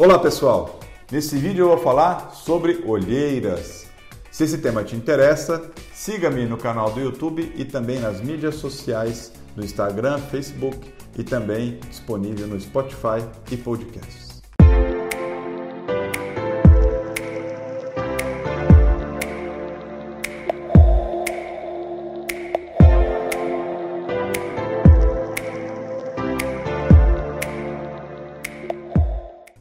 Olá pessoal, nesse vídeo eu vou falar sobre olheiras. Se esse tema te interessa, siga-me no canal do YouTube e também nas mídias sociais do Instagram, Facebook e também disponível no Spotify e podcasts.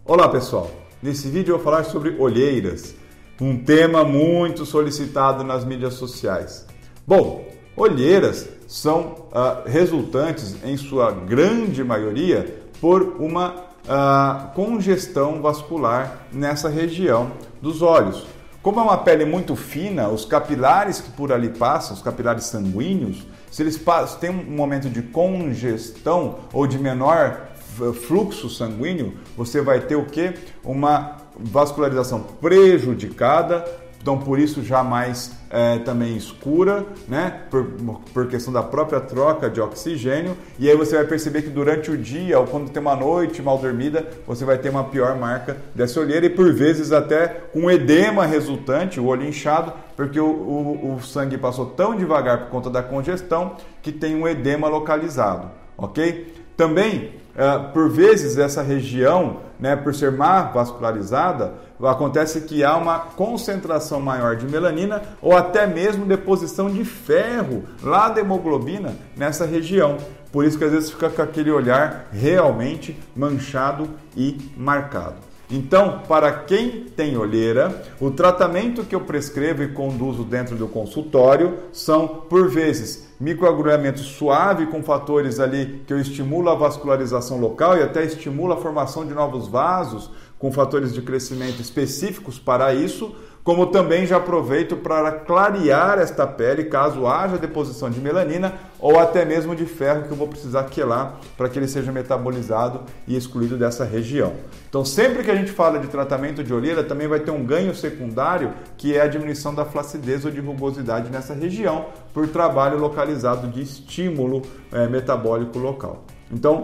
Olá pessoal, nesse vídeo eu vou falar sobre olheiras, um tema muito solicitado nas mídias sociais. Bom, olheiras são uh, resultantes, em sua grande maioria, por uma uh, congestão vascular nessa região dos olhos. Como é uma pele muito fina, os capilares que por ali passam, os capilares sanguíneos, se eles têm um momento de congestão ou de menor fluxo sanguíneo, você vai ter o que? Uma vascularização prejudicada, então por isso já mais é, também escura, né? Por, por, questão da própria troca de oxigênio. E aí você vai perceber que durante o dia ou quando tem uma noite mal dormida, você vai ter uma pior marca dessa olheira e por vezes até com edema resultante, o olho inchado, porque o, o, o sangue passou tão devagar por conta da congestão que tem um edema localizado, ok? Também, uh, por vezes, essa região, né, por ser má vascularizada, acontece que há uma concentração maior de melanina ou até mesmo deposição de ferro lá da hemoglobina nessa região. Por isso que às vezes fica com aquele olhar realmente manchado e marcado. Então, para quem tem olheira, o tratamento que eu prescrevo e conduzo dentro do consultório são, por vezes, microagulhamento suave com fatores ali que eu estimulo a vascularização local e até estimulo a formação de novos vasos com fatores de crescimento específicos para isso como também já aproveito para clarear esta pele caso haja deposição de melanina ou até mesmo de ferro que eu vou precisar quelar para que ele seja metabolizado e excluído dessa região. Então, sempre que a gente fala de tratamento de olheira, também vai ter um ganho secundário que é a diminuição da flacidez ou de rugosidade nessa região por trabalho localizado de estímulo é, metabólico local. Então,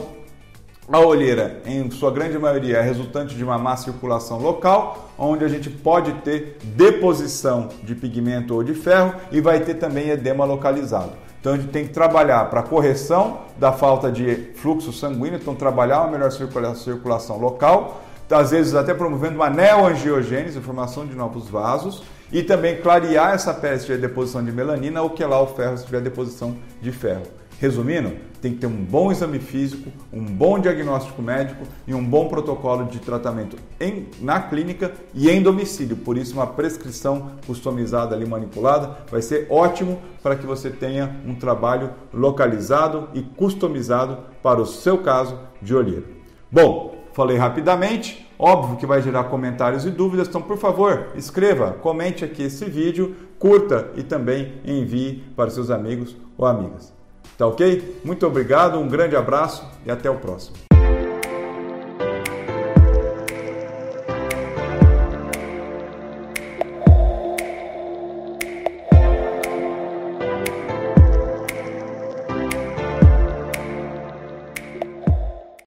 a olheira, em sua grande maioria, é resultante de uma má circulação local, onde a gente pode ter deposição de pigmento ou de ferro e vai ter também edema localizado. Então a gente tem que trabalhar para correção da falta de fluxo sanguíneo, então trabalhar uma melhor circulação local, às vezes até promovendo uma neoangiogênese, formação de novos vasos, e também clarear essa pele se tiver deposição de melanina ou quelar o ferro se tiver deposição de ferro. Resumindo, tem que ter um bom exame físico, um bom diagnóstico médico e um bom protocolo de tratamento em, na clínica e em domicílio. Por isso, uma prescrição customizada ali manipulada vai ser ótimo para que você tenha um trabalho localizado e customizado para o seu caso de olheiro. Bom, falei rapidamente, óbvio que vai gerar comentários e dúvidas, então por favor, escreva, comente aqui esse vídeo, curta e também envie para seus amigos ou amigas. Tá ok? Muito obrigado, um grande abraço e até o próximo.